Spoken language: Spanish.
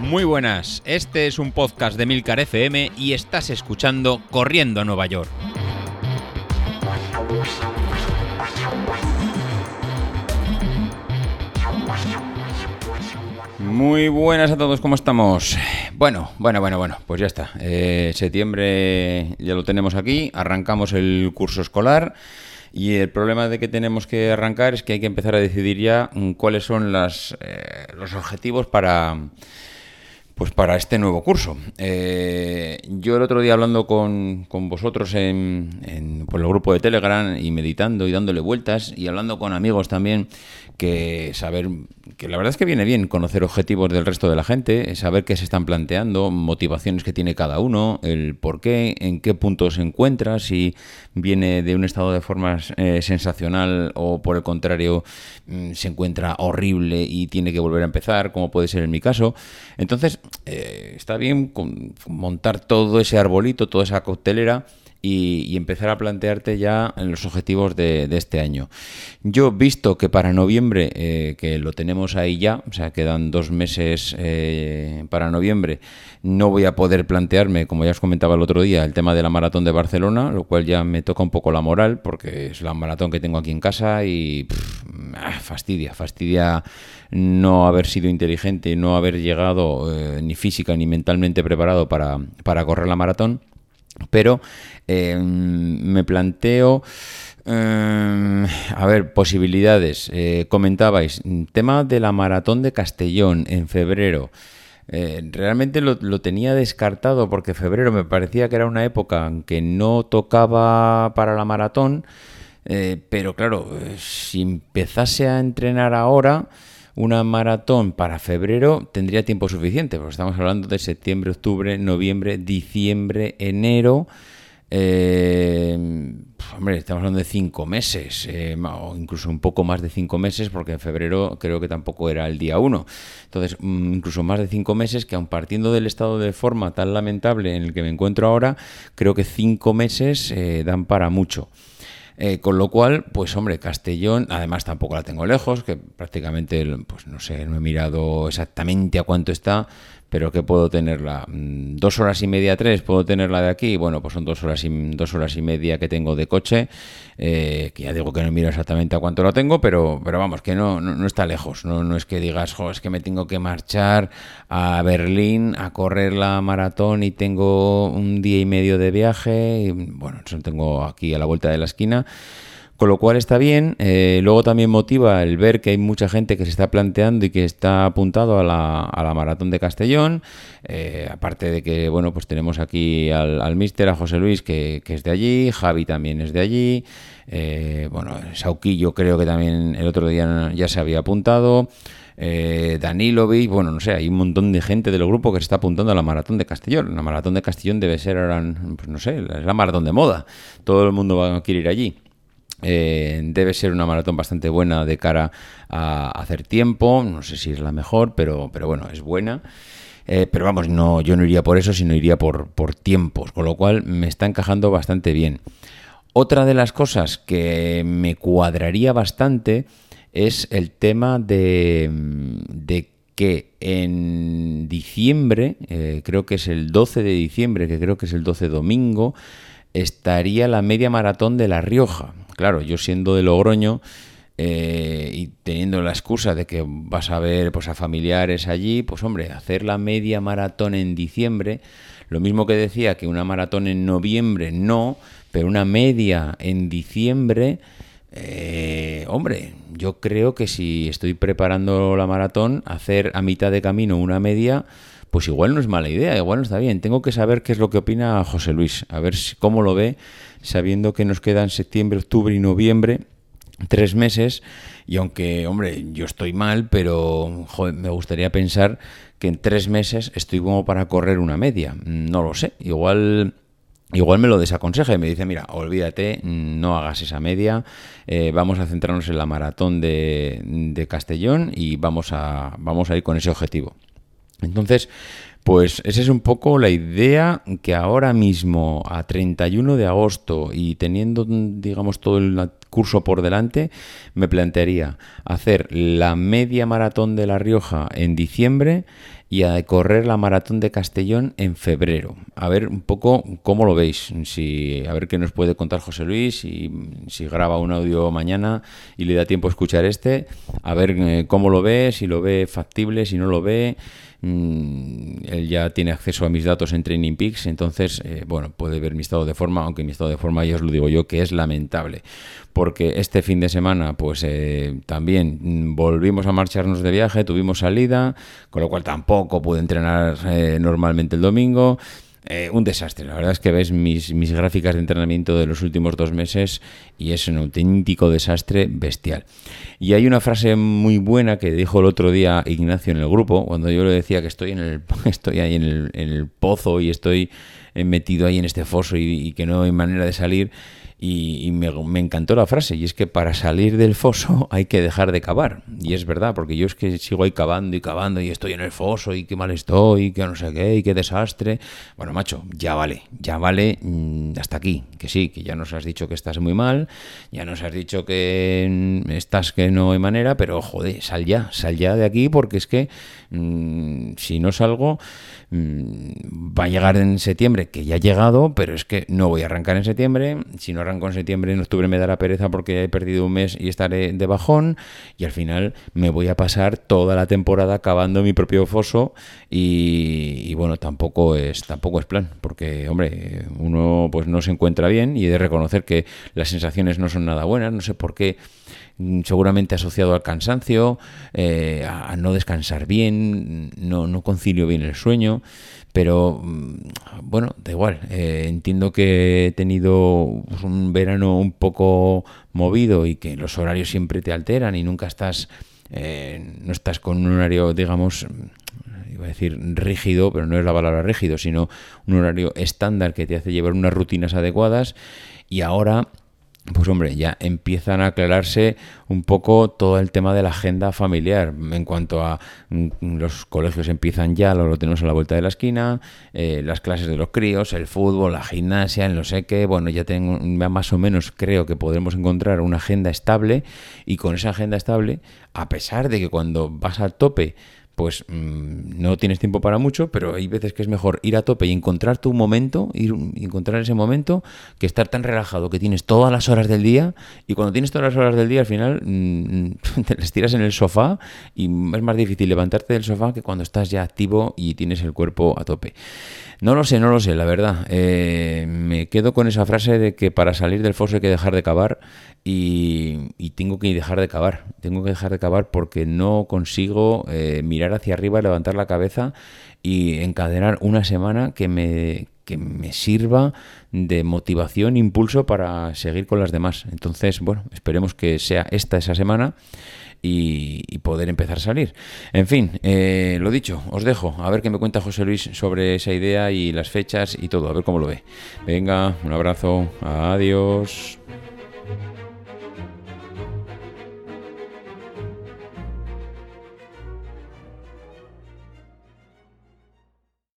Muy buenas, este es un podcast de Milcar FM y estás escuchando Corriendo a Nueva York. Muy buenas a todos, ¿cómo estamos? Bueno, bueno, bueno, bueno, pues ya está. Eh, septiembre ya lo tenemos aquí, arrancamos el curso escolar. Y el problema de que tenemos que arrancar es que hay que empezar a decidir ya mm, cuáles son las, eh, los objetivos para, pues para este nuevo curso. Eh, yo el otro día hablando con, con vosotros en, por el grupo de Telegram y meditando y dándole vueltas y hablando con amigos también, que saber, que la verdad es que viene bien conocer objetivos del resto de la gente, saber qué se están planteando, motivaciones que tiene cada uno, el por qué, en qué punto se encuentra, si viene de un estado de formas eh, sensacional o por el contrario mm, se encuentra horrible y tiene que volver a empezar, como puede ser en mi caso. Entonces, eh, está bien montar todo ese arbolito, toda esa coctelera y, empezar a plantearte ya los objetivos de, este año. Yo, visto que para noviembre, eh, que lo tenemos ahí ya, o sea, quedan dos meses eh, para noviembre, no voy a poder plantearme, como ya os comentaba el otro día, el tema de la maratón de Barcelona, lo cual ya me toca un poco la moral, porque es la maratón que tengo aquí en casa y ah, fastidia, fastidia no haber sido inteligente, no haber llegado eh, ni física ni mentalmente preparado para, para correr la maratón. Pero em, me planteo... Em, a ver, posibilidades. Eh, comentabais, tema de la maratón de Castellón en febrero. Eh, realmente lo, tenía descartado porque febrero me parecía que era una época en que no tocaba para la maratón, eh, pero claro, si empezase a entrenar ahora, una maratón para febrero tendría tiempo suficiente, porque estamos hablando de septiembre, octubre, noviembre, diciembre, enero. Eh, hombre, estamos hablando de cinco meses, eh, o incluso un poco más de cinco meses, porque en febrero creo que tampoco era el día uno. Entonces, mm, incluso más de cinco meses, que aun partiendo del estado de forma tan lamentable en el que me encuentro ahora, creo que cinco meses eh, dan para mucho. Eh, con lo cual, pues hombre, Castellón, además tampoco la tengo lejos, que prácticamente, pues no sé, no he mirado exactamente a cuánto está, pero que puedo tenerla mm, dos horas y media, tres, puedo tenerla de aquí, bueno, pues son dos horas y, dos horas y media que tengo de coche, eh, que ya digo que no miro exactamente a cuánto lo tengo, pero, pero vamos, que no, no, está lejos, no, no es que digas, jo, es que me tengo que marchar a Berlín a correr la maratón y tengo un día y medio de viaje, y bueno, eso tengo aquí a la vuelta de la esquina. Con lo cual está bien. Eh, luego también motiva el ver que hay mucha gente que se está planteando y que está apuntado a la, a la maratón de Castellón. Eh, aparte de que, bueno, pues tenemos aquí al, al mister, a José Luis, que, es de allí. Javi también es de allí. Eh, bueno, Sauquillo creo que también el otro día ya se había apuntado. Eh, bueno, no sé, hay un montón de gente del grupo que se está apuntando a la maratón de Castellón. La maratón de Castellón debe ser ahora, pues no sé, es la maratón de moda. Todo el mundo va a querer ir allí. Eh, debe ser una maratón bastante buena de cara a hacer tiempo. No sé si es la mejor, pero, pero bueno, es buena. Eh, pero vamos, no, yo no iría por eso, sino iría por, por tiempos, con lo cual me está encajando bastante bien. Otra de las cosas que me cuadraría bastante es el tema de, de que en diciembre, eh, creo que es el 12 de diciembre, que creo que es el 12 domingo, estaría la media maratón de La Rioja. Claro, yo siendo de Logroño eh, y teniendo la excusa de que vas a ver pues, a familiares allí, pues hombre, hacer la media maratón en diciembre, lo mismo que decía que una maratón en noviembre no, pero una media en diciembre, eh, hombre, yo creo que si estoy preparando la maratón, hacer a mitad de camino una media, pues igual no es mala idea, igual no está bien. Tengo que saber qué es lo que opina José Luis, a ver cómo lo ve, sabiendo que nos quedan septiembre, octubre y noviembre, tres meses, y aunque, hombre, yo estoy mal, pero me gustaría pensar que en tres meses estoy como para correr una media. No lo sé, igual... Igual me lo desaconseja y me dice, mira, olvídate, no hagas esa media, eh, vamos a centrarnos en la maratón de, de Castellón y vamos a, vamos a ir con ese objetivo. Entonces, pues esa es un poco la idea que ahora mismo, a 31 de agosto y teniendo, digamos, todo el curso por delante, me plantearía hacer la media maratón de La Rioja en diciembre y a correr la maratón de Castellón en febrero. A ver un poco cómo lo veis, si a ver qué nos puede contar José Luis, y si graba un audio mañana y le da tiempo a escuchar este, a ver eh, cómo lo ve, si lo ve factible, si no lo ve. Mm, él ya tiene acceso a mis datos en Training Peaks, entonces, eh, bueno, puede ver mi estado de forma, aunque mi estado de forma ya os lo digo yo que es lamentable, porque este fin de semana, pues eh, también mm, volvimos a marcharnos de viaje, tuvimos salida, con lo cual tampoco pude entrenar eh, normalmente el domingo. Eh, un desastre. La verdad es que ves mis, mis gráficas de entrenamiento de los últimos dos meses y es un auténtico desastre bestial. Y hay una frase muy buena que dijo el otro día Ignacio en el grupo, cuando yo le decía que estoy, en el, estoy ahí en el, en el pozo y estoy metido ahí en este foso y que no hay manera de salir. Y, me, encantó la frase, y es que para salir del foso hay que dejar de cavar. Y es verdad, porque yo es que sigo ahí cavando y cavando y estoy en el foso y qué mal estoy, y que no sé qué, y qué desastre. Bueno, macho, ya vale, ya vale mm, hasta aquí. Que sí, que ya nos has dicho que estás muy mal, ya nos has dicho que mm, estás que no hay manera, pero joder, sal ya, sal ya de aquí porque es que mm, si no salgo va a llegar en septiembre, que ya ha llegado, pero es que no voy a arrancar en septiembre, si no arranco en septiembre, en octubre me dará pereza porque he perdido un mes y estaré de bajón y al final me voy a pasar toda la temporada cavando mi propio foso y, bueno, tampoco es tampoco es plan, porque hombre, uno pues no se encuentra bien y de reconocer que las sensaciones no son nada buenas, no sé por qué mm, seguramente asociado al cansancio, eh, a, no descansar bien, no, no concilio bien el sueño. Pero mm, bueno, da igual. Eh, entiendo que he tenido pues, un verano un poco movido y que los horarios siempre te alteran y nunca estás, eh, no estás con un horario, digamos, iba a decir rígido, pero no es la palabra rígido, sino un horario estándar que te hace llevar unas rutinas adecuadas. Y ahora pues hombre, ya empiezan a aclararse un poco todo el tema de la agenda familiar. En cuanto a mm, los colegios empiezan ya, lo, tenemos a la vuelta de la esquina, eh, las clases de los críos, el fútbol, la gimnasia, en lo sé qué. Bueno, ya tengo más o menos creo que podremos encontrar una agenda estable y con esa agenda estable, a pesar de que cuando vas al tope pues mm, no tienes tiempo para mucho, pero hay veces que es mejor ir a tope y encontrar tu momento, ir, encontrar ese momento, que estar tan relajado que tienes todas las horas del día y cuando tienes todas las horas del día al final mm, te las tiras en el sofá y es más difícil levantarte del sofá que cuando estás ya activo y tienes el cuerpo a tope. No lo sé, no lo sé, la verdad. Eh, me quedo con esa frase de que para salir del foso hay que dejar de cavar y, tengo que dejar de cavar. Tengo que dejar de cavar porque no consigo eh, mirar hacia arriba, levantar la cabeza y encadenar una semana que me, que me sirva de motivación, impulso para seguir con las demás. Entonces, bueno, esperemos que sea esta esa semana y, poder empezar a salir. En fin, eh, lo dicho, os dejo. A ver qué me cuenta José Luis sobre esa idea y las fechas y todo, a ver cómo lo ve. Venga, un abrazo, adiós.